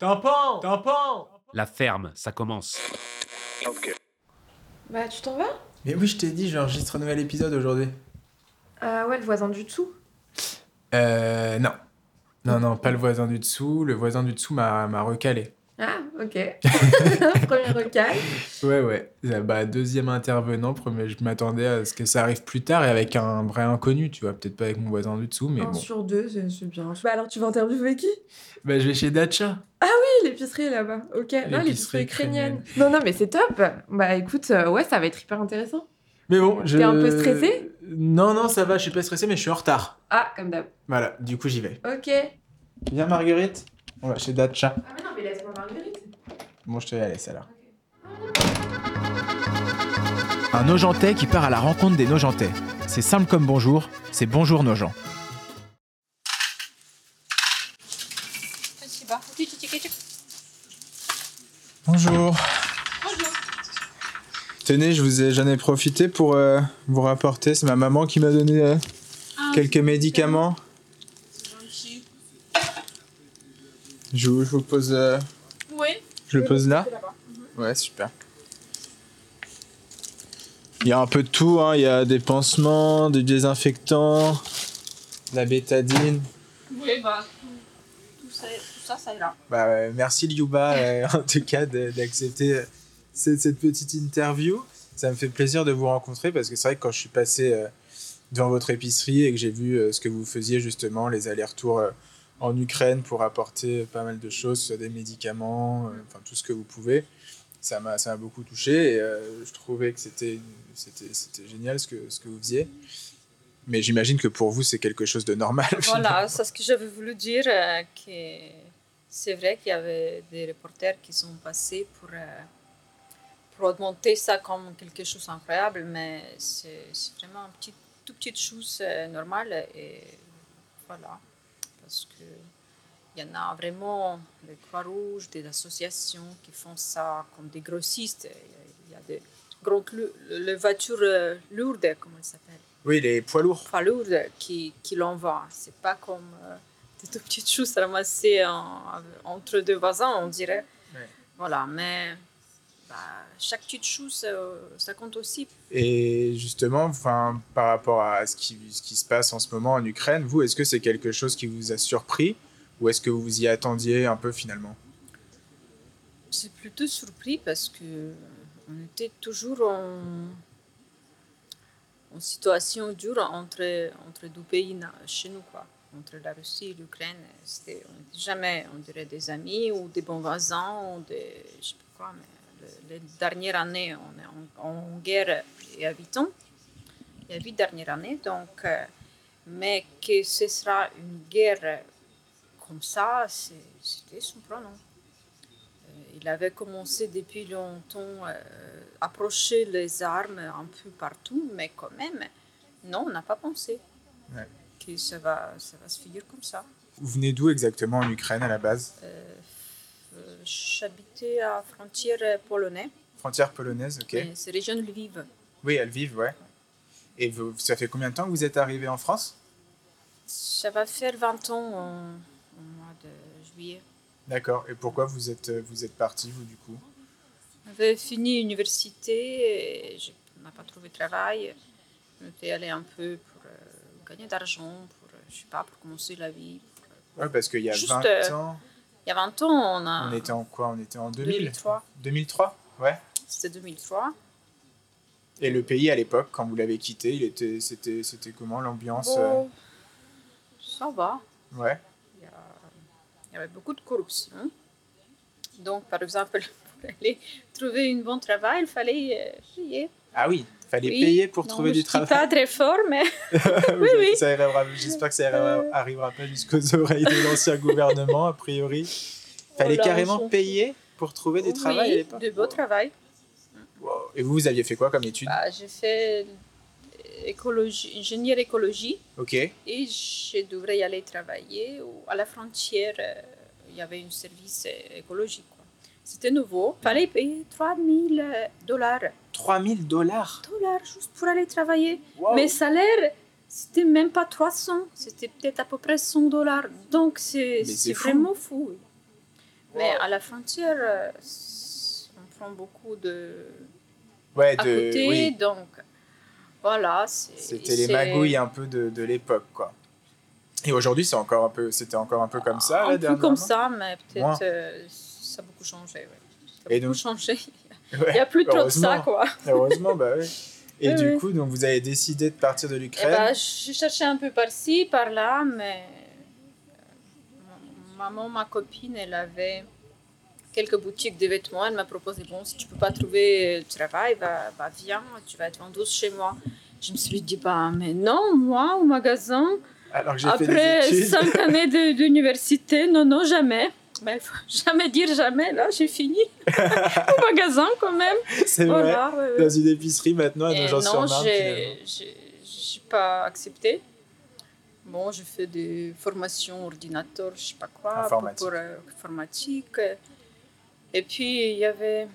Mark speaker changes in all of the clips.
Speaker 1: Tampon Tampon
Speaker 2: La ferme, ça commence.
Speaker 3: Bah, tu t'en vas?
Speaker 1: Mais oui, je t'ai dit, j'enregistre un nouvel épisode aujourd'hui.
Speaker 3: Ah ouais, le voisin du dessous.
Speaker 1: Euh, non. Non, non, pas le voisin du dessous. Le voisin du dessous m'a m'a recalé.
Speaker 3: Ah, ok. Premier recal.
Speaker 1: Ouais, ouais. Bah, deuxième intervenant, premier, je m'attendais à ce que ça arrive plus tard et avec un vrai inconnu, tu vois. Peut-être pas avec mon voisin du dessous, mais
Speaker 3: Un
Speaker 1: bon.
Speaker 3: sur deux, c'est bien. Bah alors, tu vas interviewer qui?
Speaker 1: Bah, je vais chez Dacha.
Speaker 3: Oui, l'épicerie là-bas. Ok. Non,
Speaker 1: L'épicerie
Speaker 3: ukrainienne. Non, non, mais c'est top. Bah écoute, euh, ouais, ça va être hyper intéressant.
Speaker 1: Mais bon, je.
Speaker 3: T'es un peu stressé?
Speaker 1: Non, non, ça va, je suis pas stressé, mais je suis en retard.
Speaker 3: Ah, comme d'hab.
Speaker 1: Voilà, du coup, j'y vais.
Speaker 3: Ok. Ah,
Speaker 1: Viens, Marguerite. On va chez Dacha.
Speaker 3: mais non, mais laisse-moi Marguerite.
Speaker 1: Bon, je te laisse alors. Un Nogentais qui part à la rencontre des Nogentais. C'est simple comme bonjour, c'est bonjour Nogent. Bonjour. Tenez, je vous ai jamais profité pour euh, vous rapporter. C'est ma maman qui m'a donné euh, quelques médicaments. Je vous, je vous pose. euh. Je le pose là Ouais, super. Il y a un peu de tout, hein. il y a des pansements, des désinfectants, de la bétadine.
Speaker 4: Oui, bah, tout, tout ça, tout ça, ça ira.
Speaker 1: Bah, euh, merci Liuba euh, en tout cas d'accepter euh, cette, cette petite interview. Ça me fait plaisir de vous rencontrer parce que c'est vrai que quand je suis passé euh, devant votre épicerie et que j'ai vu ce que vous faisiez justement, les allers-retours en Ukraine pour apporter pas mal de choses, soit des médicaments, euh, enfin tout ce que vous pouvez, ça m'a ça m'a beaucoup touché et euh, je trouvais que c'était c'était c'était génial ce que ce que vous faisiez. Mais j'imagine que pour vous c'est quelque chose de normal.
Speaker 4: Voilà,
Speaker 1: finalement.
Speaker 4: c'est ce que j'avais voulu dire, euh, que c'est vrai qu'il y avait des reporters qui sont passés pour, pour augmenter ça comme quelque chose d'incroyable, mais c'est c'est vraiment une petite, toute petite chose normale et voilà, parce que il y en a vraiment des Croix-Rouges, des associations qui font ça comme des grossistes. Il y a- des grandes lu- les voitures euh, lourdes, comment elles s'appellent?
Speaker 1: Oui, les poids lourds.
Speaker 4: pas lourdes qui, qui l'envoient. C'est pas comme euh, des toutes petites choses ramassées en- entre deux voisins, on dirait.
Speaker 1: Ouais.
Speaker 4: Voilà, mais bah, chaque petite chose, euh, ça compte aussi.
Speaker 1: Et justement, enfin, par rapport à ce qui, ce qui se passe en ce moment en Ukraine, vous, est-ce que c'est quelque chose qui vous a surpris ou est-ce que vous vous y attendiez un peu finalement?
Speaker 4: C'est plutôt surpris parce que on était toujours en, en situation dure entre, entre deux pays chez nous, quoi. Entre la Russie et l'Ukraine. C'était on était jamais, on dirait, des amis ou des bons voisins ou des. Je sais pas quoi, mais le- les dernières années, on est en, en guerre il y a huit ans. Il y a huit dernières années, donc. euh, mais que ce sera une guerre comme ça, c'était surprenant. Euh, Il avait commencé depuis longtemps à approcher les armes un peu partout, mais quand même, non, on n'a pas pensé
Speaker 1: Ouais.
Speaker 4: que ça va, ça va se finir comme ça.
Speaker 1: Vous venez d'où exactement en Ukraine à la base?
Speaker 4: Euh, euh, J'habitais à frontière polonaise,
Speaker 1: Frontière polonaise, ok.
Speaker 4: c'est région de Lviv.
Speaker 1: Oui, elles vivent, ouais. Et vous, ça fait combien de temps que vous êtes arrivé en France?
Speaker 4: Ça va faire 20 ans en- au mois de juillet.
Speaker 1: D'accord. Et pourquoi vous êtes, vous êtes parti, vous, du coup?
Speaker 4: J'avais fini l'université, et je- on n'a pas trouvé de travail. On était allé un peu pour euh, gagner d'argent, pour, euh, je sais pas, pour commencer la vie. pour, euh,
Speaker 1: Ouais, parce qu'il y a
Speaker 4: Juste,
Speaker 1: 20
Speaker 4: euh,
Speaker 1: ans,
Speaker 4: Il y a 20 ans, on a.
Speaker 1: on était en quoi? On était en 2000
Speaker 4: 2003.
Speaker 1: 2003 Ouais.
Speaker 4: C'était 2003.
Speaker 1: Et le pays à l'époque, quand vous l'avez quitté, il était, c'était, c'était comment l'ambiance euh,
Speaker 4: ça va.
Speaker 1: Ouais.
Speaker 4: Il y, a- il y avait beaucoup de corruption. Donc, par exemple, pour aller trouver un bon travail, il fallait euh, payer.
Speaker 1: Ah oui, fallait
Speaker 4: Oui.
Speaker 1: payer pour
Speaker 4: Non,
Speaker 1: trouver du travail.
Speaker 4: pas très fort, mais
Speaker 1: oui,
Speaker 4: oui.
Speaker 1: J'espère que ça arrivera, arrivera pas jusqu'aux oreilles de l'ancien gouvernement, a priori. Fallait
Speaker 4: Oh là,
Speaker 1: carrément payer pour trouver du travail à l'époque.
Speaker 4: de beau travail.
Speaker 1: Wow. Et vous, vous aviez fait quoi comme études?
Speaker 4: Bah, j'ai fait euh, écologie, ingénieur écologie
Speaker 1: Ok.
Speaker 4: et je devrais y aller travailler à la frontière. euh, Il y avait un service euh, écologique. C'était nouveau. Il fallait payer 3000 dollars.
Speaker 1: 3000 dollars
Speaker 4: Dollars juste pour aller travailler.
Speaker 1: Wow.
Speaker 4: Mes salaires, c'était même pas 300. C'était peut-être à peu près 100 dollars. Donc c'est vraiment fou. Mais à la frontière, euh, on prend beaucoup de
Speaker 1: Ouais,
Speaker 4: à
Speaker 1: de,
Speaker 4: côté,
Speaker 1: oui,
Speaker 4: donc voilà.
Speaker 1: c'était les magouilles un peu de, de l'époque, quoi. Et aujourd'hui, c'est encore un peu, c'était encore un peu comme ça, là,
Speaker 4: Un peu comme ça, mais peut-être euh, ça a beaucoup changé. Ouais. Ça a
Speaker 1: Et
Speaker 4: beaucoup
Speaker 1: donc-
Speaker 4: changé.
Speaker 1: Ouais,
Speaker 4: Il n'y a plus trop de ça, quoi.
Speaker 1: Heureusement, bah oui. Et
Speaker 4: Oui,
Speaker 1: du
Speaker 4: oui.
Speaker 1: coup, donc vous avez décidé de partir de
Speaker 4: Eh
Speaker 1: l'Ukraine.
Speaker 4: ben, je cherchais un peu par-ci, par-là, mais euh, ma maman, ma copine, elle avait quelques boutiques de vêtements. Elle m'a proposé, bon, si tu peux pas trouver de travail, bah, bah, viens, tu vas être vendeuse chez moi. Je me suis dit, bah, mais non, moi, au magasin,
Speaker 1: Alors que j'ai fait des
Speaker 4: après
Speaker 1: études.
Speaker 4: cinq années d'université, non, non, jamais. Mais il faut jamais dire jamais, là, j'ai fini. au magasin, quand même.
Speaker 1: C'est vrai.
Speaker 4: Voilà, ouais, ouais.
Speaker 1: Dans une épicerie maintenant à Nogent-sur-Marne.
Speaker 4: non, j'ai pas accepté. Bon, je fais des formations ordinateur, je sais pas quoi, pour-
Speaker 1: Informatique.
Speaker 4: pour euh, informatique. Et puis il y avait,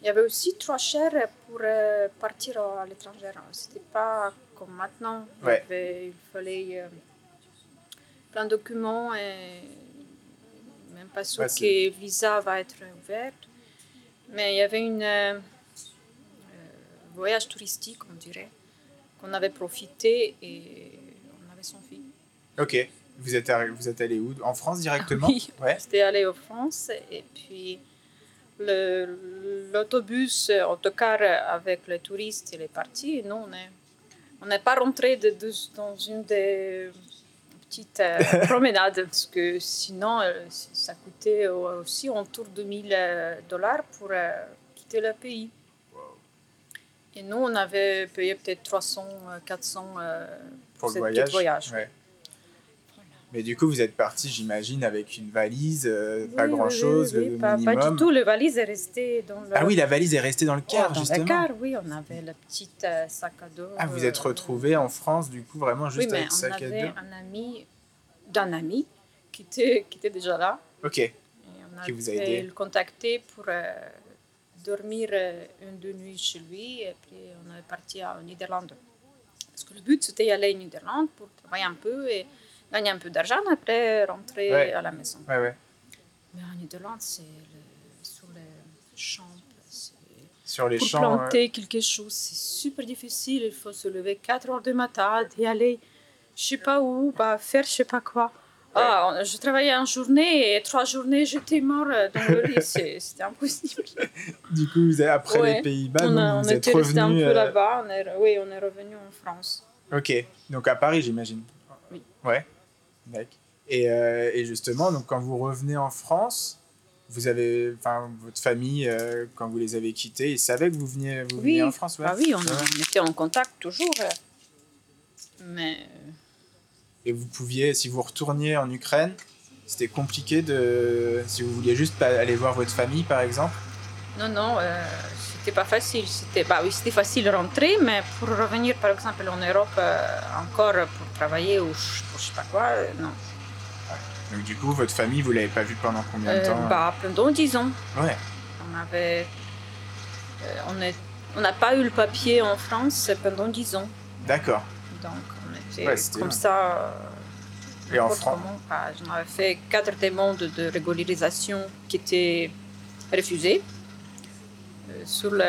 Speaker 4: il y avait aussi trop cher pour euh, partir à l'étranger. C'était pas comme maintenant. Avait- il fallait euh, plein de documents et même pas sûr
Speaker 1: Ouais,
Speaker 4: que visa va être ouvert. Mais il y avait une euh, voyage touristique, on dirait, qu'on avait profité et on avait son fille.
Speaker 1: Ok. Vous êtes, vous êtes allé où? En France directement?
Speaker 4: Oui.
Speaker 1: Ouais.
Speaker 4: C'était allé en France et puis l'autobus, autocar avec les touristes, il est parti et nous, on est- on n'est pas rentré dans une des petites euh, promenades parce que sinon, euh, ça coûtait aussi autour de 1000 euh, dollars pour euh, quitter le pays. Et nous, on avait payé peut-être 300, euh, 400 euh,
Speaker 1: Pour le
Speaker 4: cette
Speaker 1: voyage.
Speaker 4: petite voyage.
Speaker 1: Ouais. Mais du coup, vous êtes parti, j'imagine, avec une valise, euh, pas
Speaker 4: Oui, oui,
Speaker 1: grand-chose,
Speaker 4: oui, oui,
Speaker 1: le
Speaker 4: pas,
Speaker 1: minimum.
Speaker 4: pas du tout. Le valise est resté dans le.
Speaker 1: Ah oui, la valise est restée dans le
Speaker 4: Oh,
Speaker 1: car,
Speaker 4: dans
Speaker 1: justement.
Speaker 4: le car, oui, on avait le petit euh, sac à dos.
Speaker 1: Ah, vous êtes
Speaker 4: euh,
Speaker 1: retrouvés en France, du coup, vraiment
Speaker 4: Oui,
Speaker 1: juste
Speaker 4: mais
Speaker 1: avec
Speaker 4: on
Speaker 1: sac à
Speaker 4: avait
Speaker 1: dos
Speaker 4: un ami d'un ami qui était, qui était déjà là.
Speaker 1: Ok.
Speaker 4: Et on
Speaker 1: Qui vous a
Speaker 4: avait
Speaker 1: aidé.
Speaker 4: le contacter pour euh, dormir une deux nuits chez lui et puis on est parti à Niderlande. Parce que le but c'était aller en Niderlande pour travailler un peu et gagner un peu d'argent après rentrer
Speaker 1: Ouais.
Speaker 4: à la maison.
Speaker 1: Ouais, ouais.
Speaker 4: Mais en Niderlande c'est le- sur les champs. c'est-
Speaker 1: Sur les
Speaker 4: pour
Speaker 1: champs. euh,
Speaker 4: planter quelque chose, c'est super difficile. Il faut se lever 4 heures du matin et aller, je sais pas où, bah, faire je sais pas quoi. Ah, on- je travaillais en journée et trois journées, j'étais mort euh, dans le lit. C'était impossible.
Speaker 1: Du coup, vous avez- après
Speaker 4: Ouais.
Speaker 1: les Pays-Bas,
Speaker 4: on a- on
Speaker 1: vous êtes
Speaker 4: était resté un
Speaker 1: revenu.
Speaker 4: peu là-bas. On est, oui, on est revenu en France.
Speaker 1: Ok. Donc à Paris, j'imagine.
Speaker 4: Oui.
Speaker 1: Ouais. D'accord. Et, euh, et justement, donc quand vous revenez en France, vous avez, enfin, votre famille, euh, quand vous les avez quittés, ils savaient que vous veniez, vous veniez en France, ouais.
Speaker 4: Ah oui, on, était en contact toujours. euh. Mais
Speaker 1: Et vous pouviez, si vous retourniez en Ukraine, c'était compliqué de, si vous vouliez juste aller voir votre famille, par exemple?
Speaker 4: non, non, euh, c'était pas facile. C'était, bah oui, c'était facile de rentrer, mais pour revenir par exemple en Europe euh, encore pour travailler ou je, pour je sais pas quoi, euh, non.
Speaker 1: Donc du coup, votre famille, vous l'avez pas vue pendant combien de
Speaker 4: Euh,
Speaker 1: temps
Speaker 4: bah, pendant 10 ans.
Speaker 1: Ouais.
Speaker 4: On avait. euh, on est- on n'a pas eu le papier en France pendant 10 ans.
Speaker 1: D'accord.
Speaker 4: Donc, on était
Speaker 1: Ouais,
Speaker 4: comme ça. euh,
Speaker 1: Et en France
Speaker 4: J'en avais fait quatre demandes de régularisation qui étaient refusées. Euh, sur le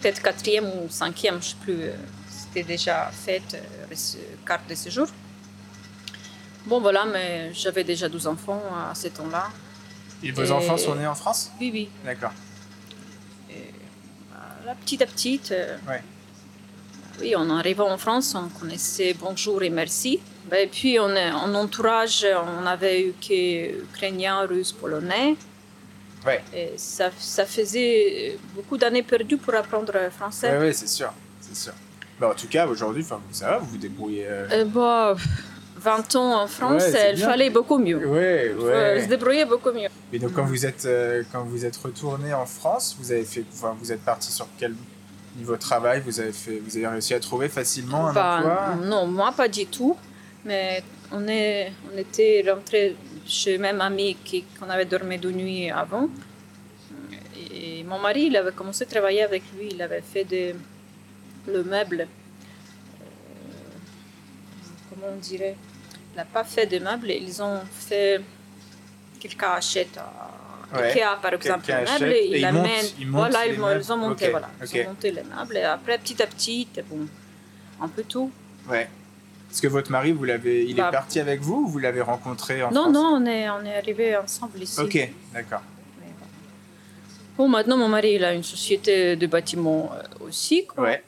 Speaker 4: peut-être quatrième ou cinquième, je ne sais plus, euh, c'était déjà fait euh, carte de séjour. Bon, voilà, mais j'avais déjà 12 enfants à ce temps-là.
Speaker 1: Et vos
Speaker 4: Et-
Speaker 1: enfants sont nés en France?
Speaker 4: Oui, oui.
Speaker 1: D'accord.
Speaker 4: Et, bah, là, petit à petit, euh,
Speaker 1: Ouais.
Speaker 4: oui, en arrivant en France, on connaissait bonjour et merci. Et puis, on en entourage, on avait eu que ukrainien, russe, polonais.
Speaker 1: Ouais.
Speaker 4: Et ça, ça faisait beaucoup d'années perdues pour apprendre français.
Speaker 1: Ouais, ouais, c'est sûr, c'est sûr. Bah, en tout cas, aujourd'hui, ça va, vous vous débrouillez. euh,
Speaker 4: Euh, bah, 20 ans en France,
Speaker 1: Ouais,
Speaker 4: il fallait beaucoup mieux.
Speaker 1: Ouais,
Speaker 4: fallait se
Speaker 1: ouais.
Speaker 4: débrouiller beaucoup mieux.
Speaker 1: Et donc, quand vous êtes, euh, quand vous êtes retourné en France, vous avez fait, enfin, vous êtes parti sur quel niveau de travail? Vous avez fait, vous avez réussi à trouver facilement un
Speaker 4: Bah,
Speaker 1: emploi?
Speaker 4: non, moi pas du tout. Mais on, est, on était rentré chez le même ami qu'on avait dormi de nuit avant. Et mon mari, il avait commencé à travailler avec lui. Il avait fait de, le meuble. euh, comment on dirait? Il n'a pas fait de meubles. Ils ont fait quelques achètes à
Speaker 1: Ouais.
Speaker 4: Ikea, par exemple,
Speaker 1: Quelqu'un
Speaker 4: meubles,
Speaker 1: achète et
Speaker 4: ils
Speaker 1: montent- ils montent
Speaker 4: Voilà, ils,
Speaker 1: meubles.
Speaker 4: ont monté,
Speaker 1: Ok,
Speaker 4: voilà. Ils ont monté les meubles. Et après, petit à petit, bon, un peu tout.
Speaker 1: Ouais. Est-ce que votre mari, vous l'avez, il
Speaker 4: Bah.
Speaker 1: est parti avec vous ou vous l'avez rencontré en
Speaker 4: Non,
Speaker 1: France
Speaker 4: non, on est, on est arrivés ensemble ici.
Speaker 1: Ok, d'accord.
Speaker 4: Bon. Maintenant, mon mari, il a une société de bâtiments euh, aussi. Quoi.
Speaker 1: Ouais.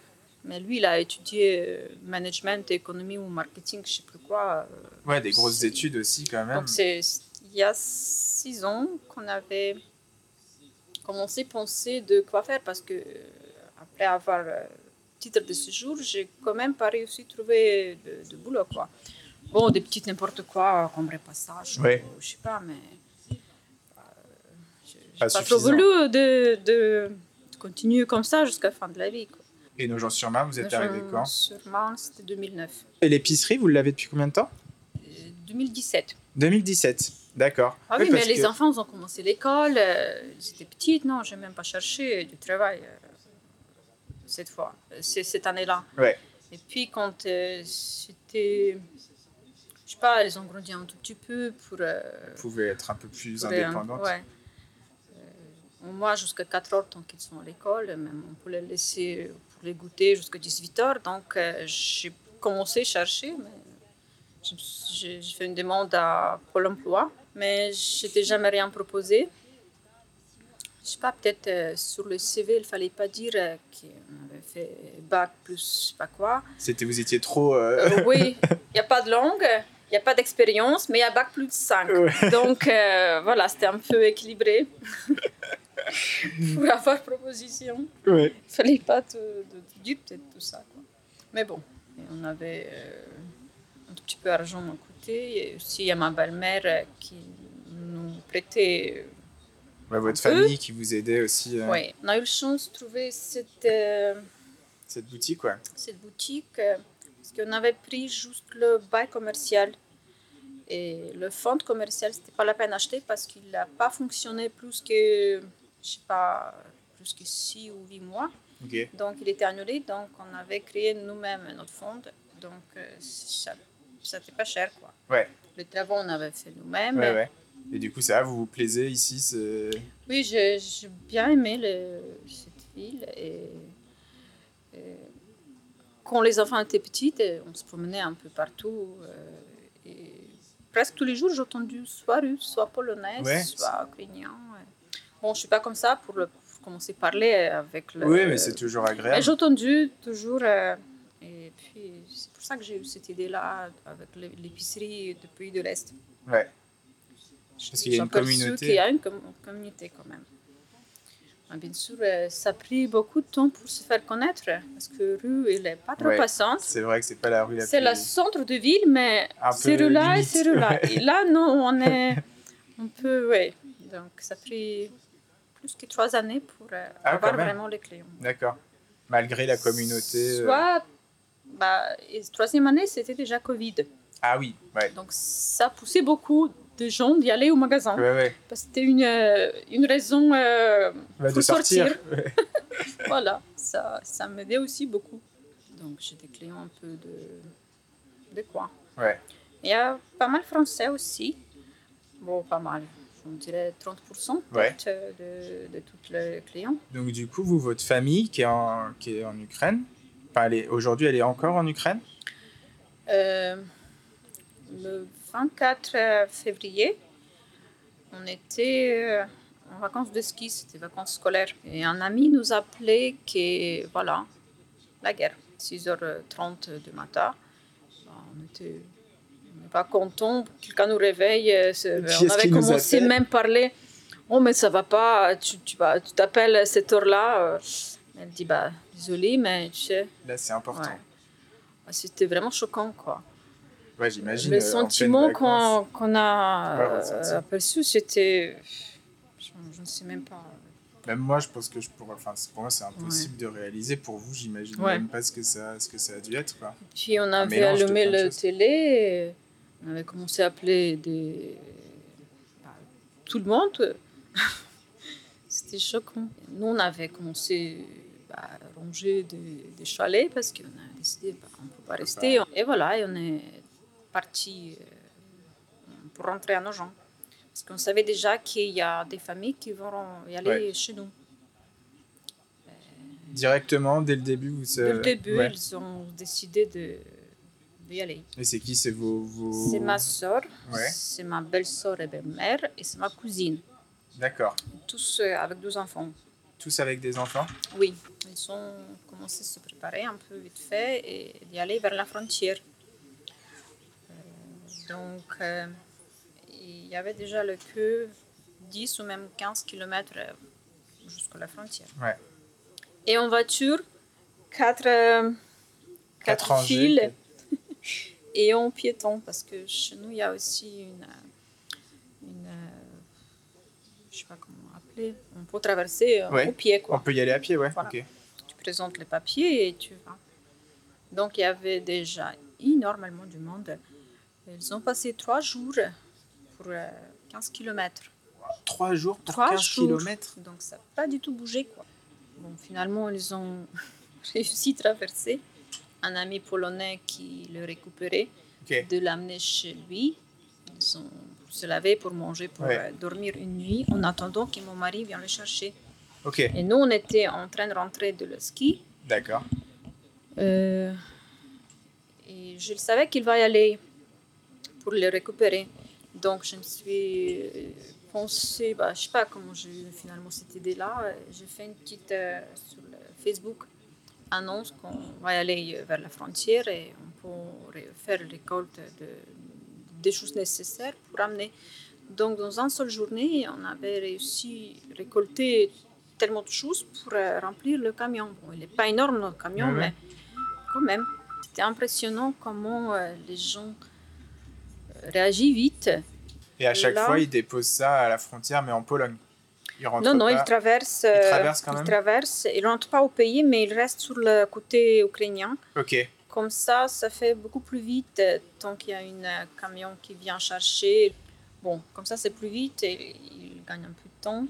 Speaker 4: Mais lui, il a étudié euh, management, économie ou marketing, je sais plus quoi. euh,
Speaker 1: Ouais, des grosses études aussi quand même.
Speaker 4: Donc, c'est il y a six ans qu'on avait commencé à penser de quoi faire parce que après avoir titre de séjour, j'ai quand même pas réussi à trouver de, de boulot. Quoi. Bon, des petites n'importe quoi, comme repassage,
Speaker 1: Ouais.
Speaker 4: ou je sais pas, mais. euh, j'ai
Speaker 1: Pas
Speaker 4: pas, trop voulu de, de, continuer comme ça jusqu'à la fin de la vie. Quoi.
Speaker 1: Et nos gens sur Marne, vous êtes arrivé quand?
Speaker 4: Sur Marne, c'était 2009.
Speaker 1: Et l'épicerie, vous l'avez depuis combien de temps?
Speaker 4: Euh, 2017.
Speaker 1: 2017. D'accord.
Speaker 4: Ah oui, mais les enfants, ils ont commencé l'école, euh, ils étaient petites, non, j'ai même pas cherché du travail euh, cette fois, euh, cette année-là.
Speaker 1: Ouais.
Speaker 4: Et puis quand euh, c'était, je sais pas, ils ont grandi un tout petit peu pour... euh,
Speaker 1: Vous pouvez être un peu plus
Speaker 4: pour les-
Speaker 1: indépendante.
Speaker 4: ouais. Euh, moi, jusqu'à 4 heures, tant qu'ils sont à l'école, même on peut les laisser pour les goûter jusqu'à 18 heures. Donc, j'ai commencé à chercher, mais j'ai fait une demande à Pôle emploi, mais je n'étais jamais rien proposé. Je sais pas, peut-être euh, sur le CV, il fallait pas dire euh, qu'on avait fait bac plus je sais pas quoi.
Speaker 1: C'était, vous étiez trop. euh,
Speaker 4: Euh, oui, il n'y a pas de langue, il n'y a pas d'expérience, mais il y a bac plus de 5.
Speaker 1: Ouais.
Speaker 4: Donc voilà, c'était un peu équilibré. Pour avoir proposition,
Speaker 1: ouais.
Speaker 4: il fallait pas te, te dire peut-être tout ça. Quoi. Mais bon, on avait un petit peu d'argent à côté. Et aussi, il y a ma belle-mère qui nous prêtait.
Speaker 1: Ouais, votre famille qui vous aidait aussi. euh,
Speaker 4: Oui, on a eu la chance de trouver cette. euh,
Speaker 1: Cette boutique, ouais.
Speaker 4: cette boutique euh, parce qu'on avait pris juste le bail commercial. Et le fonds commercial, c'était pas la peine d'acheter parce qu'il n'a pas fonctionné plus que, je sais pas, plus que 6 ou 8 mois.
Speaker 1: Ok.
Speaker 4: Donc il était annulé. Donc on avait créé nous-mêmes notre fonds. Donc ça, ça n'était pas cher. Quoi.
Speaker 1: Ouais.
Speaker 4: Les travaux, on avait fait nous-mêmes.
Speaker 1: Ouais, ouais. Et du coup, ça, vous vous plaisez ici c'est-
Speaker 4: Oui, j'ai j'ai bien aimé le- cette ville. Et, et quand les enfants étaient petits, et on se promenait un peu partout. euh, et presque tous les jours, j'ai entendu soit russe, soit polonaise,
Speaker 1: Ouais.
Speaker 4: soit ukrainien. Bon, je ne suis pas comme ça pour, le- pour commencer à parler avec le.
Speaker 1: Oui, mais c'est toujours agréable.
Speaker 4: j'ai entendu toujours. euh, et puis, c'est pour ça que j'ai eu cette idée-là avec l'é- l'épicerie de pays de l'Est.
Speaker 1: Ouais. Parce qu'il y a une communauté.
Speaker 4: qu'il y a une com- communauté quand même. Ah, Bien sûr, euh, ça a pris beaucoup de temps pour se faire connaître parce que rue, elle n'est pas trop
Speaker 1: Ouais.
Speaker 4: passante.
Speaker 1: C'est vrai que c'est pas la rue la
Speaker 4: C'est
Speaker 1: plus.
Speaker 4: le centre de ville, mais c'est rue là et
Speaker 1: limite.
Speaker 4: c'est rue là.
Speaker 1: Ouais.
Speaker 4: Et là, non, on est un peu, ouais. Donc, ça a pris plus que trois années pour euh,
Speaker 1: Ah,
Speaker 4: avoir vraiment les clients.
Speaker 1: D'accord. Malgré la communauté. euh,
Speaker 4: Soit, bah, et troisième année, c'était déjà Covid.
Speaker 1: Ah oui, ouais.
Speaker 4: Donc, ça poussait beaucoup de gens d'y aller au magasin.
Speaker 1: Ouais, ouais.
Speaker 4: Parce que c'était une, euh, une raison euh,
Speaker 1: Bah, de sortir.
Speaker 4: Voilà, ça, ça m'aidait aussi beaucoup. Donc j'ai des clients un peu de, de.
Speaker 1: Ouais.
Speaker 4: Il y a pas mal français aussi. Bon, pas mal. Je dirais 30%
Speaker 1: Ouais.
Speaker 4: peut-être, euh, de, de tous les clients.
Speaker 1: Donc du coup, vous, votre famille qui est en, qui est en Ukraine, enfin, aujourd'hui, elle est encore en Ukraine?
Speaker 4: Euh, le 24 février, on était euh, en vacances de ski, c'était vacances scolaires. Et un ami nous appelait que, voilà, la guerre, 6h30 du matin. Ben, on était on pas content, quelqu'un nous réveille. euh, On avait commencé même parler. Oh, mais ça va pas, tu tu vas- tu t'appelles à cette heure-là. euh. Elle dit, bah, désolée, mais tu sais,
Speaker 1: Là, c'est important.
Speaker 4: Ouais. bah, c'était vraiment choquant, quoi.
Speaker 1: Ouais, j'imagine.
Speaker 4: Le
Speaker 1: euh,
Speaker 4: sentiment qu'on a
Speaker 1: Ouais,
Speaker 4: euh, aperçu, c'était. Je, je ne sais même pas.
Speaker 1: Même moi, je pense que je pourrais. Enfin, pour moi, c'est impossible de réaliser. Pour vous, j'imagine même pas ce que ça, ce que ça a dû être. Quoi.
Speaker 4: Puis on avait allumé la télé, on avait commencé à appeler des... bah, tout le monde. C'était choquant. Nous, on avait commencé bah, à ranger des, des chalets parce qu'on a décidé qu'on ne peut pas rester. Et voilà, et on est parti euh, pour rentrer à Nogent. Parce qu'on savait déjà qu'il y a des familles qui vont y aller
Speaker 1: Ouais.
Speaker 4: chez nous.
Speaker 1: Directement, dès le début, vous
Speaker 4: Dès le début,
Speaker 1: ouais.
Speaker 4: ils ont décidé de, d'y aller.
Speaker 1: Et c'est qui? C'est vos, vos...
Speaker 4: C'est ma soeur,
Speaker 1: Ouais.
Speaker 4: c'est ma belle-soeur et belle-mère, et c'est ma cousine.
Speaker 1: D'accord.
Speaker 4: Tous euh, avec deux enfants.
Speaker 1: Tous avec des enfants?
Speaker 4: Oui, ils ont commencé à se préparer un peu vite fait et d'y aller vers la frontière. Euh, donc, euh, il y avait déjà le queue 10 ou même 15 km jusqu'à la frontière.
Speaker 1: Ouais.
Speaker 4: Et en voiture, quatre, euh,
Speaker 1: Quatre
Speaker 4: quatre
Speaker 1: rangées,
Speaker 4: files et en piéton, parce que chez nous, il y a aussi une. euh, une euh, je sais pas comment appeler. On peut traverser euh,
Speaker 1: Ouais.
Speaker 4: au pied, quoi
Speaker 1: On peut y aller à pied, ouais.
Speaker 4: Voilà. Tu présentes les papiers et tu vas. Donc il y avait déjà énormément du monde. Ils ont passé trois jours pour euh, 15 km.
Speaker 1: Trois jours pour
Speaker 4: Trois
Speaker 1: 15
Speaker 4: jours.
Speaker 1: kilomètres
Speaker 4: Donc ça n'a pas du tout bougé. Quoi. Bon, finalement, ils ont réussi à traverser. Un ami polonais qui le récupérait, de l'amener chez lui. Ils ont pour se laver, pour manger, pour
Speaker 1: Ouais.
Speaker 4: euh, dormir une nuit en attendant que mon mari vienne le chercher. Et nous, on était en train de rentrer de le ski.
Speaker 1: d'accord.
Speaker 4: Euh, et je savais qu'il va y aller pour le récupérer. Donc, je me suis pensé, bah, je sais pas comment j'ai eu finalement cette idée-là. J'ai fait une petite euh, sur le Facebook annonce qu'on va aller euh, vers la frontière et on peut faire récolte de, des choses nécessaires pour amener. Donc, dans une seule journée, on avait réussi à récolter tellement de choses pour euh, remplir le camion. Bon, il n'est pas énorme, notre camion,
Speaker 1: ouais.
Speaker 4: mais quand même, c'était impressionnant comment euh, les gens euh, réagissent vite.
Speaker 1: Et à chaque
Speaker 4: Là-
Speaker 1: fois, ils déposent ça à la frontière, mais en Pologne. Rentrent
Speaker 4: Non, non,
Speaker 1: pas.
Speaker 4: ils traversent.
Speaker 1: Ils
Speaker 4: euh,
Speaker 1: traversent quand même
Speaker 4: traversent. Ils rentrent pas au pays, mais ils restent sur le côté ukrainien.
Speaker 1: Ok,
Speaker 4: Comme ça, ça fait beaucoup plus vite euh, tant qu'il y a un camion qui vient chercher. Bon, comme ça, c'est plus vite et il gagne un peu de temps.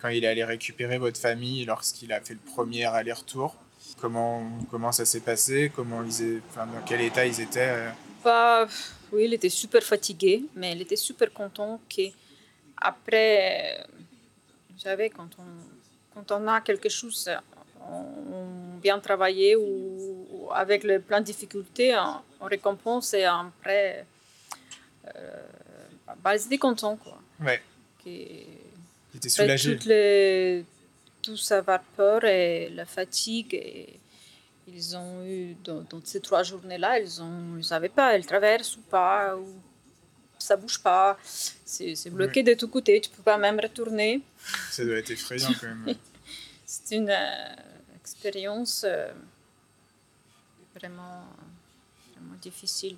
Speaker 1: quand il est allé récupérer votre famille lorsqu'il a fait le premier aller-retour, comment, comment ça s'est passé? Comment ils enfin, Dans quel état ils étaient euh,
Speaker 4: Bah, oui, il était super fatigué, mais il était super content qu'après, vous savez, quand on, quand on a quelque chose, on, bien travaillé ou, ou avec le plein de difficultés, on, on récompense et après, euh, bah, ils étaient contents, quoi.
Speaker 1: Ouais, ils étaient
Speaker 4: après
Speaker 1: soulagés.
Speaker 4: toutes les, tout ça vapeur et la fatigue, et ils ont eu, dans, dans ces trois journées-là, ils ont, ils savaient pas, elles traversent ou pas, ou ça bouge pas, c'est bloqué de tous côtés, tu peux pas même retourner.
Speaker 1: Ça doit être effrayant quand même.
Speaker 4: C'est une euh, expérience euh, vraiment, vraiment difficile.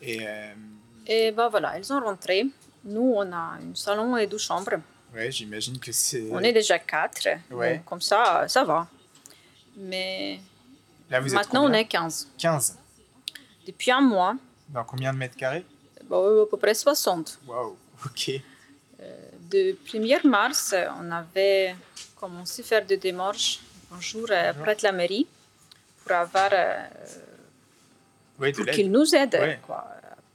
Speaker 1: Et euh,
Speaker 4: Et ben voilà, ils ont rentré. Nous, on a un salon et deux chambres.
Speaker 1: ouais, j'imagine que c'est.
Speaker 4: On est déjà quatre.
Speaker 1: Ouais.
Speaker 4: Donc, comme ça, ça va. Mais
Speaker 1: Là, vous êtes
Speaker 4: maintenant, on est 15.
Speaker 1: 15.
Speaker 4: Depuis un mois,
Speaker 1: Dans combien de mètres carrés
Speaker 4: bon, à peu près 60.
Speaker 1: Waouh, ok.
Speaker 4: De 1er mars, on avait commencé à faire des démarches un jour euh,
Speaker 1: Bonjour.
Speaker 4: près de la mairie pour avoir euh, pour qu'ils nous aident quoi,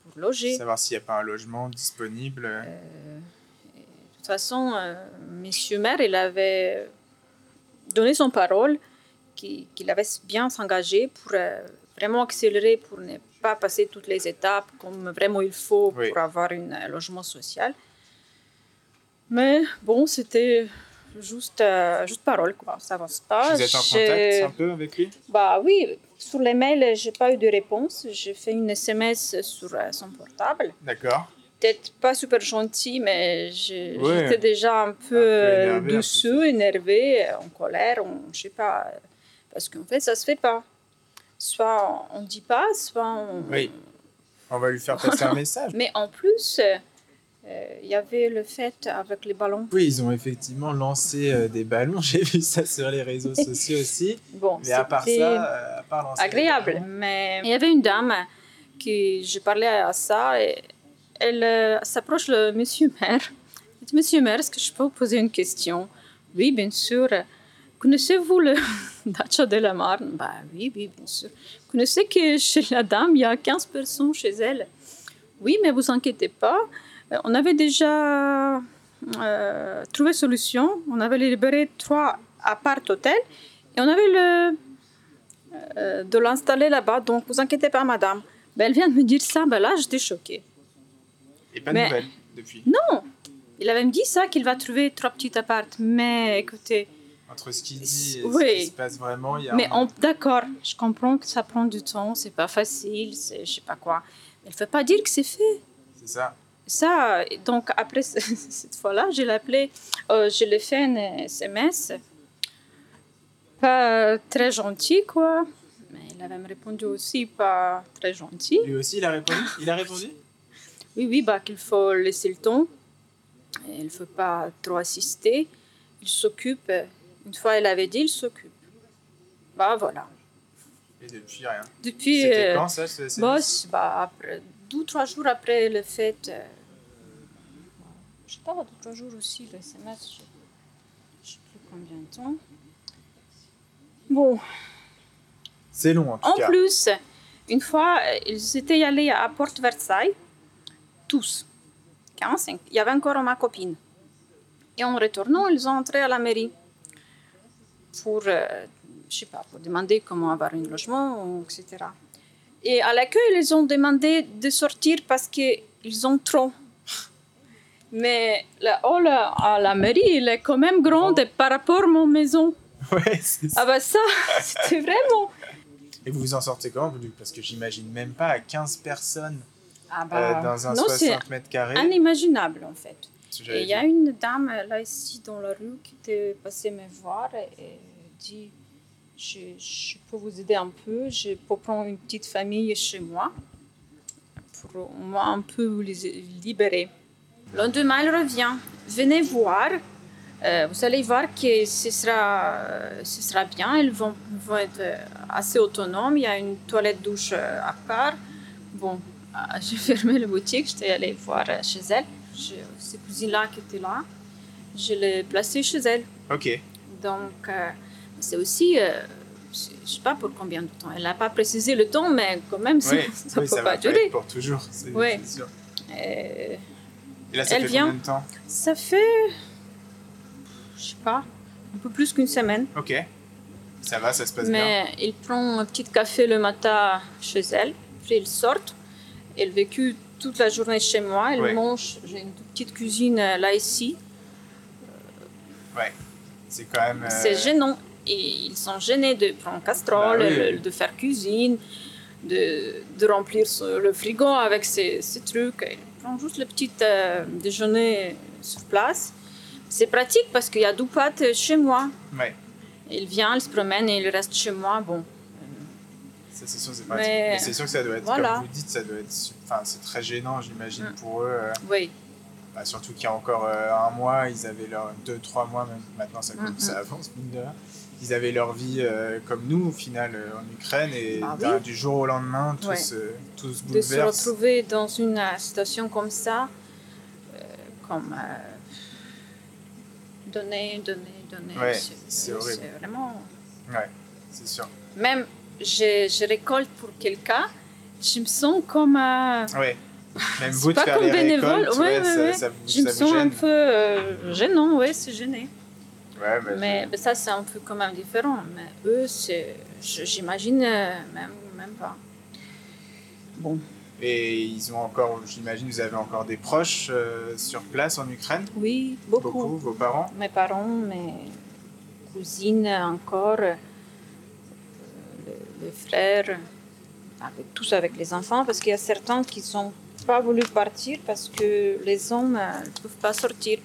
Speaker 4: pour loger.
Speaker 1: Savoir s'il n'y a pas un logement disponible.
Speaker 4: Euh, De toute façon, euh, Monsieur maire, il avait donné son parole qu'il avait bien s'engager pour euh, vraiment accélérer, pour ne pas passer toutes les étapes comme vraiment il faut
Speaker 1: Oui.
Speaker 4: pour avoir un logement social. Mais bon, c'était juste, euh, juste parole, quoi. Ça avance pas.
Speaker 1: vous êtes en contact un peu avec lui?
Speaker 4: Bah oui, sur les mails, j'ai pas eu de réponse. J'ai fait une SMS sur euh, son portable
Speaker 1: D'accord.
Speaker 4: peut-être pas super gentil, mais
Speaker 1: Ouais.
Speaker 4: j'étais déjà un peu,
Speaker 1: un peu.
Speaker 4: douceux, énervé, en colère, on, je sais pas, parce qu'en fait, ça se fait pas. Soit on dit pas, soit on...
Speaker 1: Oui. On va lui faire passer un message.
Speaker 4: Mais en plus, euh, euh, il y avait le fait avec les ballons.
Speaker 1: Oui, ils ont effectivement lancé euh, des ballons. J'ai vu ça sur les réseaux sociaux aussi.
Speaker 4: Bon,
Speaker 1: Mais à part ça, euh, à part
Speaker 4: agréable.
Speaker 1: ballons-
Speaker 4: Mais il y avait une dame qui, je parlais à ça, et elle euh, s'approche le monsieur maire. Elle dit, Monsieur maire, est-ce que je peux vous poser une question? Oui, bien sûr. Connaissez-vous le Dacia de la Marne bah, Oui, oui, bien sûr. Connaissez que chez la dame, il y a 15 personnes chez elle Oui, mais vous inquiétez pas. Euh, On avait déjà euh, trouvé solution. On avait libéré trois appart hôtels et on avait le, euh, de l'installer là-bas. Donc, vous inquiétez pas, madame. Ben, elle vient de me dire ça. Ben là, j'étais choquée.
Speaker 1: Et pas de nouvelles depuis?
Speaker 4: Non, il avait me dit ça, qu'il va trouver trois petits appart. Mais écoutez,
Speaker 1: Entre ce qu'il dit et
Speaker 4: Oui.
Speaker 1: ce qui se passe vraiment, il y a
Speaker 4: mais
Speaker 1: un-
Speaker 4: d'accord, je comprends que ça prend du temps, c'est pas facile, c'est je sais pas quoi. Mais il ne faut pas dire que c'est fait.
Speaker 1: C'est ça.
Speaker 4: Ça, donc après ce- cette fois-là, je l'ai appelé, euh, je l'ai fait un SMS. Pas très gentil, quoi. Mais il avait répondu aussi pas très gentil.
Speaker 1: Lui aussi, il a répondu? Il a répondu?
Speaker 4: Oui, oui, bah, qu'il faut laisser le temps. Il ne faut pas trop assister. Il s'occupe. Une fois, il avait dit, il s'occupe. Bah voilà.
Speaker 1: Et depuis, rien.
Speaker 4: Depuis.
Speaker 1: C'était
Speaker 4: euh,
Speaker 1: quand ça, ce SMS
Speaker 4: bah, après, deux trois jours après le fait. euh, je sais pas, deux trois jours aussi, le SMS. Je ne sais plus combien de temps. Bon,
Speaker 1: C'est long en tout
Speaker 4: En
Speaker 1: cas.
Speaker 4: plus, une fois, ils étaient allés à Porte Versailles, tous, 45. Il y avait encore ma copine. Et en retournant, ils ont entré à la mairie pour, euh, je sais pas, pour demander comment avoir un logement, etc. Et à l'accueil, ils ont demandé de sortir parce qu'ils ont trop. Mais la hall à la mairie, elle est quand même grande par rapport à mon maison.
Speaker 1: Ouais, c'est ça.
Speaker 4: Ah bah ça, c'était vraiment...
Speaker 1: Et vous vous en sortez comment Parce que j'imagine même pas à 15 personnes
Speaker 4: Ah
Speaker 1: euh, dans un
Speaker 4: non, c'est
Speaker 1: 60 mètres carrés.
Speaker 4: inimaginable en fait. Et il y a une dame là ici dans la rue qui était passée me voir et dit je, je peux vous aider un peu, je peux prendre une petite famille chez moi pour moins un peu vous les libérer. Le lendemain, elle revient. Venez voir. Euh, vous allez voir que ce sera, ce sera bien. Elles vont, vont être assez autonomes. Il y a une toilette douche euh, à part. Bon, euh, j'ai fermé la boutique. J'étais allée voir chez elle. J'ai ces cousines-là qui étaient là. Je l'ai placée chez elle.
Speaker 1: Ok.
Speaker 4: Donc, euh, c'est aussi, euh, je ne sais pas pour combien de temps. Elle n'a pas précisé le temps, mais quand même, ça ne
Speaker 1: oui,
Speaker 4: peut
Speaker 1: ça
Speaker 4: pas
Speaker 1: va
Speaker 4: durer.
Speaker 1: être pour toujours. C'est c'est sûr.
Speaker 4: Euh,
Speaker 1: Et là, ça
Speaker 4: Elle
Speaker 1: fait
Speaker 4: vient.
Speaker 1: combien de temps?
Speaker 4: Ça fait, je sais pas, un peu plus qu'une semaine.
Speaker 1: Ok. Ça va, ça se passe bien.
Speaker 4: Mais il prend un petit café le matin chez elle, puis il sort. Elle vécut toute la journée chez moi. Elle
Speaker 1: Ouais.
Speaker 4: mange. J'ai une petite cuisine euh, là ici.
Speaker 1: Ouais. C'est quand même. euh,
Speaker 4: C'est gênant. Et ils sont gênés de prendre casserole,
Speaker 1: Bah oui, oui.
Speaker 4: de faire cuisine, de, de remplir le frigo avec ces, ces trucs. Ils prennent juste le petit euh, déjeuner sur place. C'est pratique parce qu'il y a deux pâtes chez moi.
Speaker 1: Ouais.
Speaker 4: Il vient, il se promène et il reste chez moi. Bon,
Speaker 1: Ça, c'est sûr, c'est pratique.
Speaker 4: Mais-
Speaker 1: Mais c'est sûr que ça doit être,
Speaker 4: voilà.
Speaker 1: comme vous dites, ça doit être. Enfin, c'est très gênant, j'imagine,
Speaker 4: Mm.
Speaker 1: pour eux. euh,
Speaker 4: oui.
Speaker 1: bah, surtout qu'il y a encore euh, un mois, ils avaient leur. Deux, trois mois, même. Maintenant, ça,
Speaker 4: Mm,
Speaker 1: ça avance, mine de rien. Ils avaient leur vie euh, comme nous, au final, euh, en Ukraine. Et
Speaker 4: Bah oui.
Speaker 1: d'un- du jour au lendemain, tout,
Speaker 4: Ouais.
Speaker 1: se, tout se
Speaker 4: De se retrouver dans une situation comme ça, comme donner, donner, donner.
Speaker 1: Ouais, c'est horrible.
Speaker 4: C'est vraiment.
Speaker 1: Ouais, c'est sûr.
Speaker 4: Même je, je récolte pour quelqu'un, je me sens comme. euh,
Speaker 1: Ouais. Même vous de
Speaker 4: pas
Speaker 1: faire
Speaker 4: comme bénévole, ouais,
Speaker 1: ouais,
Speaker 4: ouais,
Speaker 1: ça,
Speaker 4: ouais.
Speaker 1: ça vous,
Speaker 4: je
Speaker 1: ça
Speaker 4: me sens un peu euh, gênant, oui, c'est gêné.
Speaker 1: Ouais,
Speaker 4: Mais, mais ça, c'est un peu quand même différent. Mais eux, j'imagine euh, même, même pas. Bon,
Speaker 1: Et ils ont encore, j'imagine, vous avez encore des proches euh, sur place en Ukraine?
Speaker 4: Oui, beaucoup.
Speaker 1: vos parents?
Speaker 4: Mes parents, mes cousines encore, les, frères, avec, tous avec les enfants, parce qu'il y a certains qui n'ont pas voulu partir parce que les hommes euh, ne peuvent pas sortir.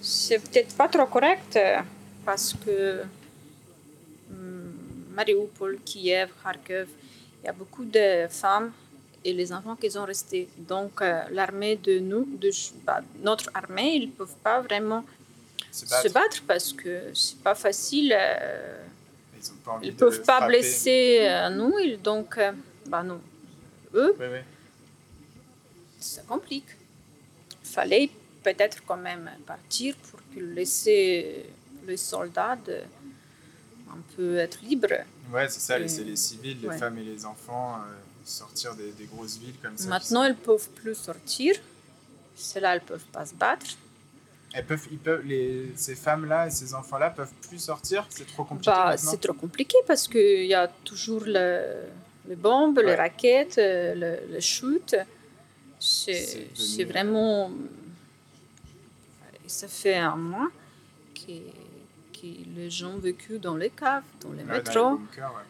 Speaker 4: C'est peut-être pas trop correct euh, parce que hum, Mariupol, Kiev, Kharkiv, il y a beaucoup de femmes et les enfants qui sont restés. Donc euh, l'armée de nous, de, bah, notre armée, ils ne peuvent pas vraiment
Speaker 1: Se
Speaker 4: se
Speaker 1: battre.
Speaker 4: battre parce que c'est pas facile. euh,
Speaker 1: Ils ont pas envie
Speaker 4: ils
Speaker 1: de
Speaker 4: peuvent pas
Speaker 1: frapper.
Speaker 4: blesser euh, nous, ils- donc euh, bah non. Eux,
Speaker 1: Ouais, ouais.
Speaker 4: ça complique. Il fallait peut-être quand même partir pour que laisser les soldats de- un peu être libres.
Speaker 1: Ouais, c'est ça,
Speaker 4: Et-
Speaker 1: laisser les civils, les
Speaker 4: ouais.
Speaker 1: femmes et les enfants euh, sortir des, des grosses villes comme ça.
Speaker 4: Maintenant, ils peuvent plus sortir. elles ne peuvent pas se battre.
Speaker 1: Elles peuvent, ils peuvent, les, ces femmes-là et ces enfants-là peuvent plus sortir? C'est trop compliqué
Speaker 4: Bah, c'est trop compliqué parce qu'il y a toujours le, les bombes, les raquettes, euh, le, le shoot.
Speaker 1: C'est devenu-
Speaker 4: c'est vraiment. Ça fait un mois que, que les gens ont vécu dans les caves, dans les
Speaker 1: Ouais,
Speaker 4: métros.
Speaker 1: ouais.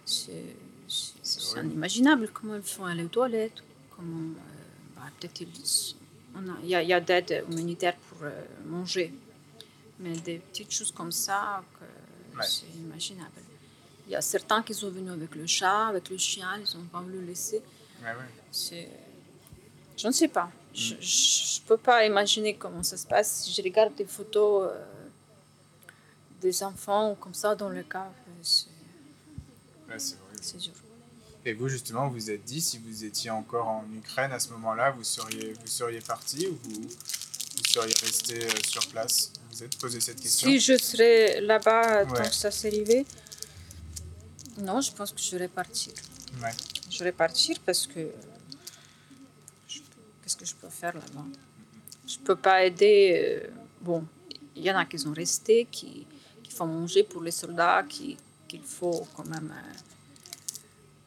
Speaker 4: C'est inimaginable comment ils font aller aux toilettes. Comment, euh, bah, peut-être ils- il y a, a d'aide humanitaire pour euh, manger. Mais des petites choses comme ça,
Speaker 1: Ouais.
Speaker 4: c'est inimaginable. Il y a certains qui sont venus avec le chat, avec le chien, ils n'ont pas voulu le laisser.
Speaker 1: Ouais.
Speaker 4: Je ne sais pas.
Speaker 1: Mm.
Speaker 4: Je ne peux pas imaginer comment ça se passe. Si je regarde des photos euh, des enfants comme ça dans le cave,
Speaker 1: horrible.
Speaker 4: c'est dur.
Speaker 1: Et vous, justement, vous êtes dit, si vous étiez encore en Ukraine à ce moment-là, vous seriez, vous seriez parti ou vous, vous seriez resté euh, sur place? Vous vous êtes posé cette question?
Speaker 4: Si je serais là-bas euh, tant
Speaker 1: Ouais.
Speaker 4: que ça s'est arrivé, non, je pense que je vais partir.
Speaker 1: Ouais.
Speaker 4: Je vais partir parce que qu'est-ce que je peux faire là-bas? Je peux pas aider. euh, bon, il y en a qui sont restés, qui, qui font manger pour les soldats, qui qu'il faut quand même. euh,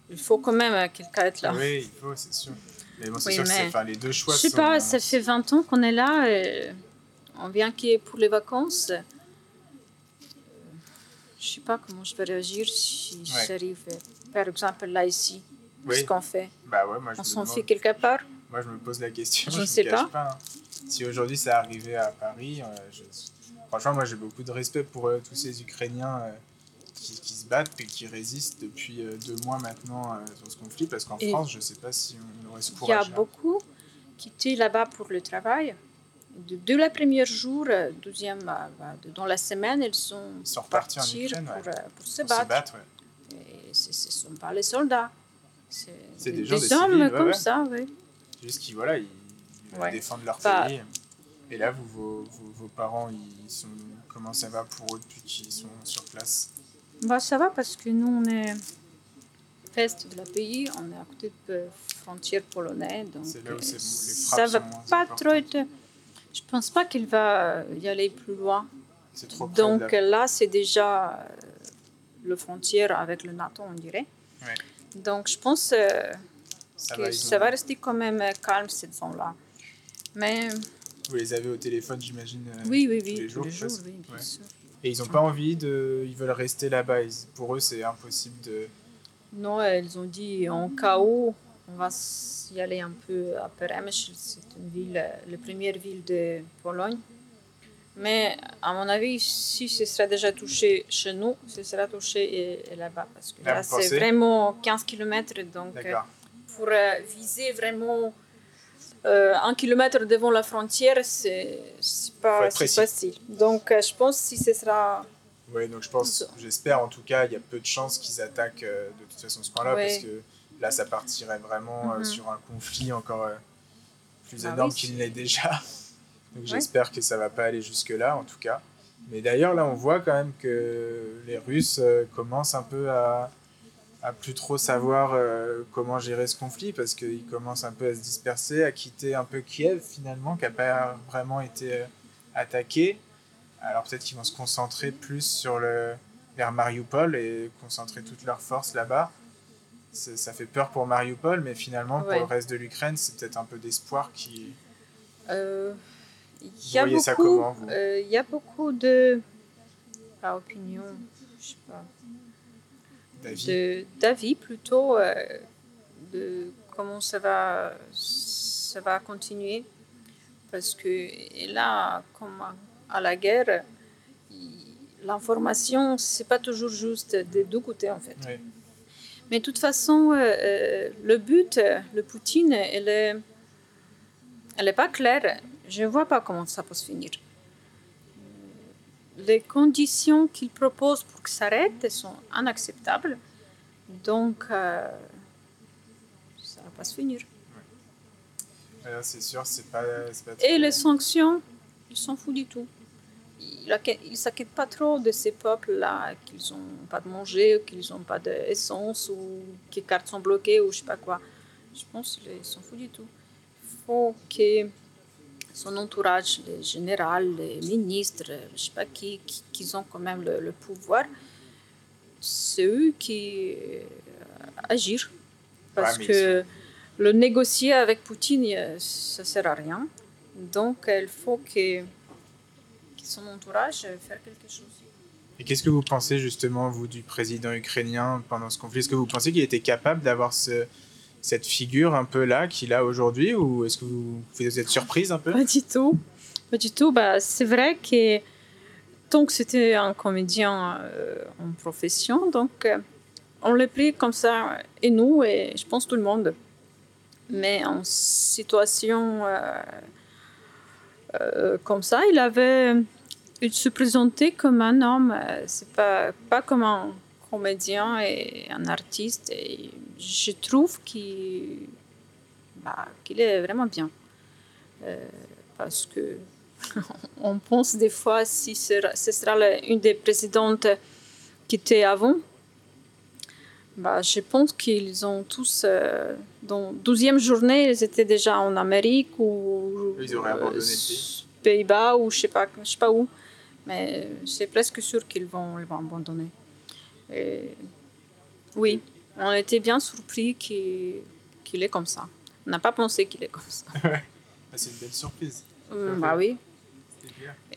Speaker 4: il faut quand même euh, quelqu'un être là.
Speaker 1: Oui, il faut, c'est sûr. Mais bon, c'est
Speaker 4: Oui,
Speaker 1: sûr que c'est-
Speaker 4: mais-
Speaker 1: enfin, les deux choix
Speaker 4: Je sais
Speaker 1: sont-
Speaker 4: pas, ça fait 20 ans qu'on est là. et on vient qui pour les vacances. Euh, Je sais pas comment je vais réagir si
Speaker 1: Ouais.
Speaker 4: j'arrive, euh, par exemple, là ici.
Speaker 1: Oui.
Speaker 4: Ce qu'on fait.
Speaker 1: Bah ouais, moi je,
Speaker 4: On s'en fait quelque part.
Speaker 1: moi je me pose la question.
Speaker 4: Je ne sais pas.
Speaker 1: hein. Si aujourd'hui ça arrivait à Paris, euh, je- franchement, moi j'ai beaucoup de respect pour euh, tous ces Ukrainiens euh, qui, qui se battent et qui résistent depuis euh, deux mois maintenant euh, sur ce conflit, parce qu'en France, je sais pas si on aurait ce
Speaker 4: Il y a
Speaker 1: courage.
Speaker 4: beaucoup qui étaient là-bas pour le travail. De, de la première jour, euh, deuxième, bah, bah, dans la semaine, ils sont,
Speaker 1: Ils sont repartis en Ukraine,
Speaker 4: pour,
Speaker 1: ouais.
Speaker 4: euh, pour se battre.
Speaker 1: battre, ouais.
Speaker 4: Et ce ne sont pas les soldats. C'est des,
Speaker 1: des gens,
Speaker 4: des
Speaker 1: des
Speaker 4: hommes
Speaker 1: civils,
Speaker 4: comme
Speaker 1: ouais.
Speaker 4: ça, oui.
Speaker 1: Juste qu'ils voilà, ils, défendent leur
Speaker 4: Bah-
Speaker 1: pays. Et là, vous, vos, vos, vos parents, ils sont, comment ça va pour eux depuis qu'ils sont sur place?
Speaker 4: Bah, ça va parce que nous, on est est de la pays, on est à côté de la frontière polonaise. Donc
Speaker 1: C'est là où c'est-
Speaker 4: euh,
Speaker 1: les
Speaker 4: ça va pas trop être. Je pense pas qu'il va y aller plus loin.
Speaker 1: C'est trop près de
Speaker 4: Donc
Speaker 1: la-
Speaker 4: là, c'est déjà euh, le frontière avec le NATO, on dirait.
Speaker 1: Ouais.
Speaker 4: Donc je pense euh,
Speaker 1: ça
Speaker 4: que
Speaker 1: va,
Speaker 4: ça va rester quand même euh, calme cette zone-là. Mais
Speaker 1: Vous les avez au téléphone, j'imagine euh,
Speaker 4: oui, oui,
Speaker 1: tous
Speaker 4: oui,
Speaker 1: les
Speaker 4: tous
Speaker 1: jours,
Speaker 4: les jours, oui, bien
Speaker 1: Ouais.
Speaker 4: sûr.
Speaker 1: Et ils n'ont pas envie de. Ils veulent rester là-bas. Pour eux, c'est impossible de.
Speaker 4: Non, elles ont dit en cas où, on va y aller un peu à Peremyśl, c'est une ville, euh, la première ville de Pologne. Mais à mon avis, si ce sera déjà touché chez nous, ce sera touché là-bas. Parce que
Speaker 1: Là,
Speaker 4: c'est vraiment 15 km. Donc, euh, pour euh, viser vraiment euh, un kilomètre devant la frontière, c'est pas facile. Donc, euh, je pense que si ce sera.
Speaker 1: Oui, donc je pense, j'espère en tout cas, il y a peu de chances qu'ils attaquent euh, de toute façon ce coin-là,
Speaker 4: Ouais.
Speaker 1: parce que là, ça partirait vraiment euh, sur un conflit encore plus
Speaker 4: Bah
Speaker 1: énorme
Speaker 4: oui,
Speaker 1: qu'il ne l'est déjà. Donc
Speaker 4: Ouais.
Speaker 1: j'espère que ça va pas aller jusque-là, en tout cas. Mais d'ailleurs, là, on voit quand même que les Russes commencent un peu à, à plus trop savoir euh, comment gérer ce conflit, parce qu'ils commencent un peu à se disperser, à quitter un peu Kiev, finalement, qui n'a pas vraiment été euh, attaqué. Alors peut-être qu'ils vont se concentrer plus sur le vers Mariupol et concentrer toutes leurs forces là-bas. Ça fait peur pour Mariupol, mais finalement
Speaker 4: Ouais.
Speaker 1: pour le reste de l'Ukraine, c'est peut-être un peu d'espoir qui.
Speaker 4: Euh, Il y a
Speaker 1: voyez ça comment,
Speaker 4: euh, il y a beaucoup de, pas opinion, je sais pas, d'avis plutôt euh, de comment ça va, ça va continuer, parce que et là, comme à- la guerre, l'information c'est pas toujours juste des deux côtés en fait.
Speaker 1: Oui.
Speaker 4: Mais de toute façon, euh, euh, le but, le Poutine, elle est, elle est pas claire. Je ne vois pas comment ça peut se finir. Les conditions qu'il propose pour que ça arrête sont inacceptables. Donc, euh, ça va pas se finir.
Speaker 1: Alors, c'est sûr, c'est pas, c'est pas
Speaker 4: Et les sanctions, ils s'en foutent du tout. Il ne s'inquiète pas trop de ces peuples-là, qu'ils n'ont pas de manger, qu'ils n'ont pas d'essence, ou que les cartes sont bloquées, ou je sais pas quoi. Je pense qu'ils s'en foutent du tout. Il faut que son entourage, les généraux, les ministres, je sais pas qui, qui, qui ont quand même le, le pouvoir, c'est eux qui euh, agissent. Parce
Speaker 1: Ouais,
Speaker 4: que le négocier avec Poutine, euh, ça sert à rien. Donc, il faut que, que son entourage fasse quelque chose.
Speaker 1: Et qu'est-ce que vous pensez justement, vous, du président ukrainien pendant ce conflit? Est-ce que vous pensez qu'il était capable d'avoir ce, cette figure un peu là qu'il a aujourd'hui Ou est-ce que vous, vous êtes surprise un peu?
Speaker 4: Pas du tout. Pas du tout. Bah, c'est vrai que donc c'était un comédien euh, en profession, donc euh, on l'a pris comme ça, et nous, et je pense tout le monde. Mais en situation euh, comme ça, il avait. Il se présentait comme un homme, c'est pas, pas comme un comédien et un artiste. Et je trouve qu'il bah, qu'il est vraiment bien. Euh, parce que on pense des fois si ce sera, ce sera la- une des présidentes qui était avant. Bah, je pense qu'ils ont tous, euh, dans 12e journée, ils étaient déjà en Amérique ou s- Pays-Bas ou je sais pas, je sais pas où. Mais c'est presque sûr qu'ils vont, ils vont abandonner. Et oui, on était bien surpris qu'il est comme ça. On n'a pas pensé qu'il est comme ça.
Speaker 1: Ah, C'est une belle surprise.
Speaker 4: Hum, bah oui.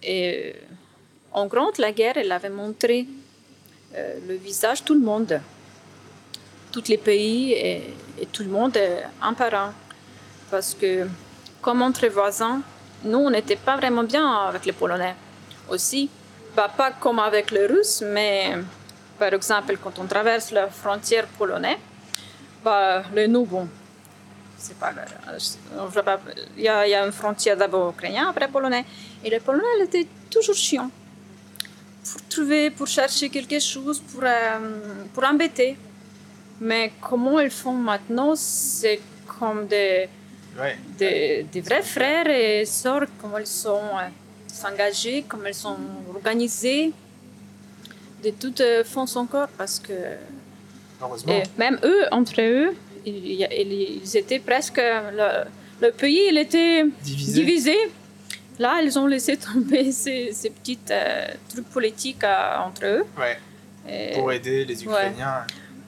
Speaker 4: Et euh, en grande, la guerre, elle avait montré euh, le visage de tout le monde. Tous les pays et, et tout le monde, euh, un par un. Parce que, comme entre voisins, nous, on n'était pas vraiment bien avec les Polonais aussi. Bah, pas comme avec les Russes, mais par exemple, quand on traverse la frontière polonaise, bah, les nous, bon, c'est pas, il y, a, il y a une frontière d'abord ukrainien, après polonais. Et les polonais, ils étaient toujours chiants. Pour trouver, pour chercher quelque chose, pour, euh, pour embêter. Mais comment ils font maintenant, c'est comme des,
Speaker 1: Ouais.
Speaker 4: des, des vrais frères et sœurs, comment ils sont euh, s'engager, comment ils sont organisés. De toutes euh, forces encore, parce que
Speaker 1: Heureusement.
Speaker 4: et même eux, entre eux, ils ils étaient presque. Le, le pays, il était
Speaker 1: Divisé.
Speaker 4: divisé. Là, ils ont laissé tomber ces, ces petits euh, trucs politiques euh, entre eux.
Speaker 1: Ouais.
Speaker 4: Et,
Speaker 1: Pour aider les Ukrainiens.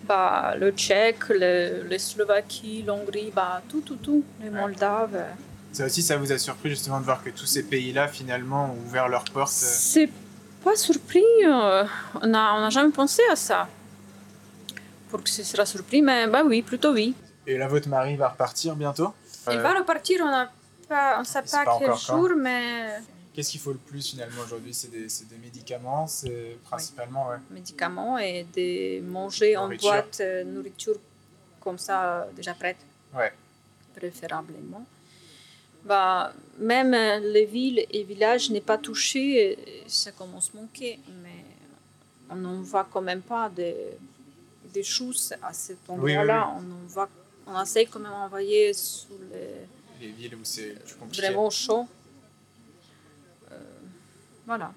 Speaker 4: bah, le Tchèque, le, le Slovaquie, l'Hongrie, bah, tout, tout, tout, les Moldaves. euh.
Speaker 1: Ça aussi, ça vous a surpris justement de voir que tous ces pays-là, finalement, ont ouvert leurs portes.
Speaker 4: C'est pas surpris. euh, on n'a on a jamais pensé à ça. Pour que ce sera surpris, mais bah oui, plutôt oui.
Speaker 1: Et là, votre mari va repartir bientôt.
Speaker 4: Il
Speaker 1: Euh,
Speaker 4: va repartir, on ne pas, on sait pas,
Speaker 1: pas
Speaker 4: quel
Speaker 1: quand.
Speaker 4: jour, mais
Speaker 1: Qu'est-ce qu'il faut le plus finalement aujourd'hui? C'est des, des médicaments, c'est principalement, ouais.
Speaker 4: médicaments et de manger en boîte, euh, nourriture comme ça, déjà prête,
Speaker 1: Ouais.
Speaker 4: préférablement. Bah, même euh, les villes et villages n'est pas touchés, euh, ça commence à manquer, mais on n'en voit quand même pas des, des choses à cet
Speaker 1: oui,
Speaker 4: endroit-là. On en on essaie quand même d'envoyer sous les
Speaker 1: Les villes où c'est
Speaker 4: vraiment chaud. Euh, voilà.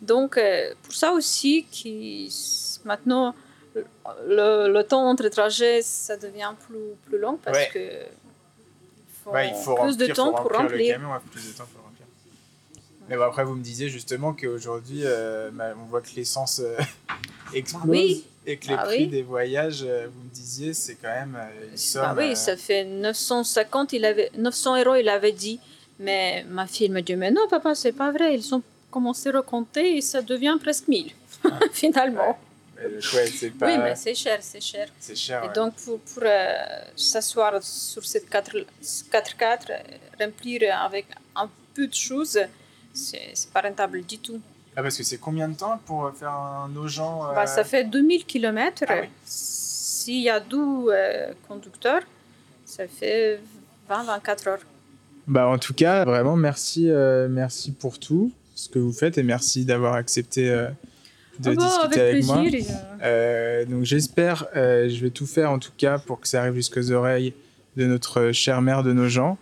Speaker 4: Donc, pour ça aussi, qui, maintenant, le, le temps entre trajets, ça devient plus, plus long parce
Speaker 1: Ouais.
Speaker 4: que il faut,
Speaker 1: Ouais, il faut
Speaker 4: plus
Speaker 1: remplir,
Speaker 4: de temps pour
Speaker 1: remplir le camion, ouais, plus de temps pour remplir. Mais bon, après, vous me disiez justement qu'aujourd'hui, euh, bah, on voit que l'essence euh, explose
Speaker 4: oui.
Speaker 1: et que les
Speaker 4: Ah
Speaker 1: prix
Speaker 4: oui.
Speaker 1: des voyages, euh, vous me disiez, c'est quand même euh, une somme.
Speaker 4: Ah oui,
Speaker 1: euh,
Speaker 4: ça fait 950, il avait, 900 euros, il avait dit. Mais ma fille me dit, mais non, papa, c'est pas vrai. Ils ont commencé à recompter et ça devient presque 1000, finalement.
Speaker 1: Le- ouais, c'est pas.
Speaker 4: Oui, mais c'est cher, c'est cher.
Speaker 1: c'est cher.
Speaker 4: Et
Speaker 1: ouais.
Speaker 4: donc, pour, pour euh, s'asseoir sur cette 4x4, remplir avec un peu de choses, c'est c'est pas rentable du tout.
Speaker 1: Ah, parce que c'est combien de temps pour euh, faire un Nogent euh,
Speaker 4: Bah, ça fait 2000 km.
Speaker 1: Ah oui.
Speaker 4: S'il y a 12 euh, conducteurs, ça fait 20-24 heures.
Speaker 1: Bah, en tout cas, vraiment, merci, euh, merci pour tout ce que vous faites et merci d'avoir accepté euh, de
Speaker 4: bah,
Speaker 1: discuter avec, moi.
Speaker 4: plaisir.
Speaker 1: Euh, donc j'espère, euh, je vais tout faire en tout cas pour que ça arrive jusqu'aux oreilles de notre chère mère de nos gens,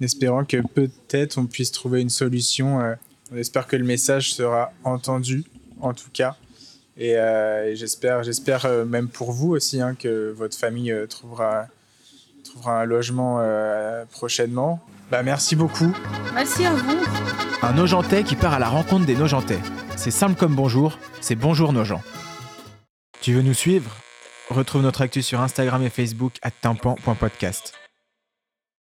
Speaker 1: en espérant que peut-être on puisse trouver une solution. euh, on espère que le message sera entendu, en tout cas. Et, euh, et j'espère, j'espère euh, même pour vous aussi hein, que votre famille euh, trouvera, trouvera un logement euh, prochainement. Bah, merci beaucoup.
Speaker 4: Merci à vous.
Speaker 1: Un Nogentais qui part à la rencontre des Nogentais. C'est simple comme bonjour, c'est bonjour nos gens. Tu veux nous suivre? Retrouve notre actu sur Instagram et Facebook à tympan.podcast.